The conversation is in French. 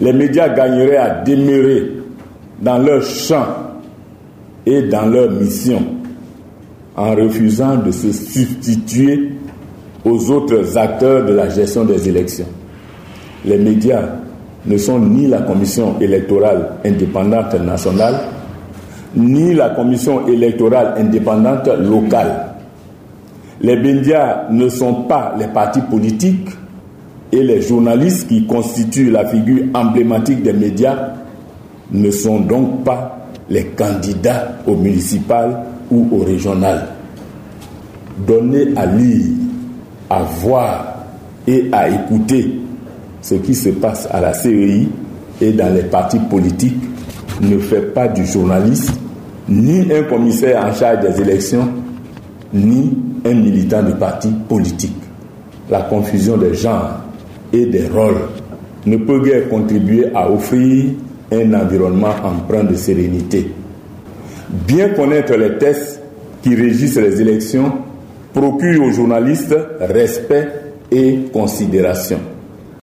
les médias gagneraient à demeurer dans leur champ et dans leur mission en refusant de se substituer aux autres acteurs de la gestion des élections. Les médias ne sont ni la commission électorale indépendante nationale, ni la commission électorale indépendante locale. Les médias ne sont pas les partis politiques et les journalistes qui constituent la figure emblématique des médias ne sont donc pas les candidats au municipal ou au régional. Donner à lire, à voir et à écouter ce qui se passe à la CEI et dans les partis politiques ne fait pas du journaliste ni un commissaire en charge des élections, ni un militant de parti politique. La confusion des genres et des rôles ne peut guère contribuer à offrir un environnement empreint de sérénité. Bien connaître les tests qui régissent les élections procure aux journalistes respect et considération.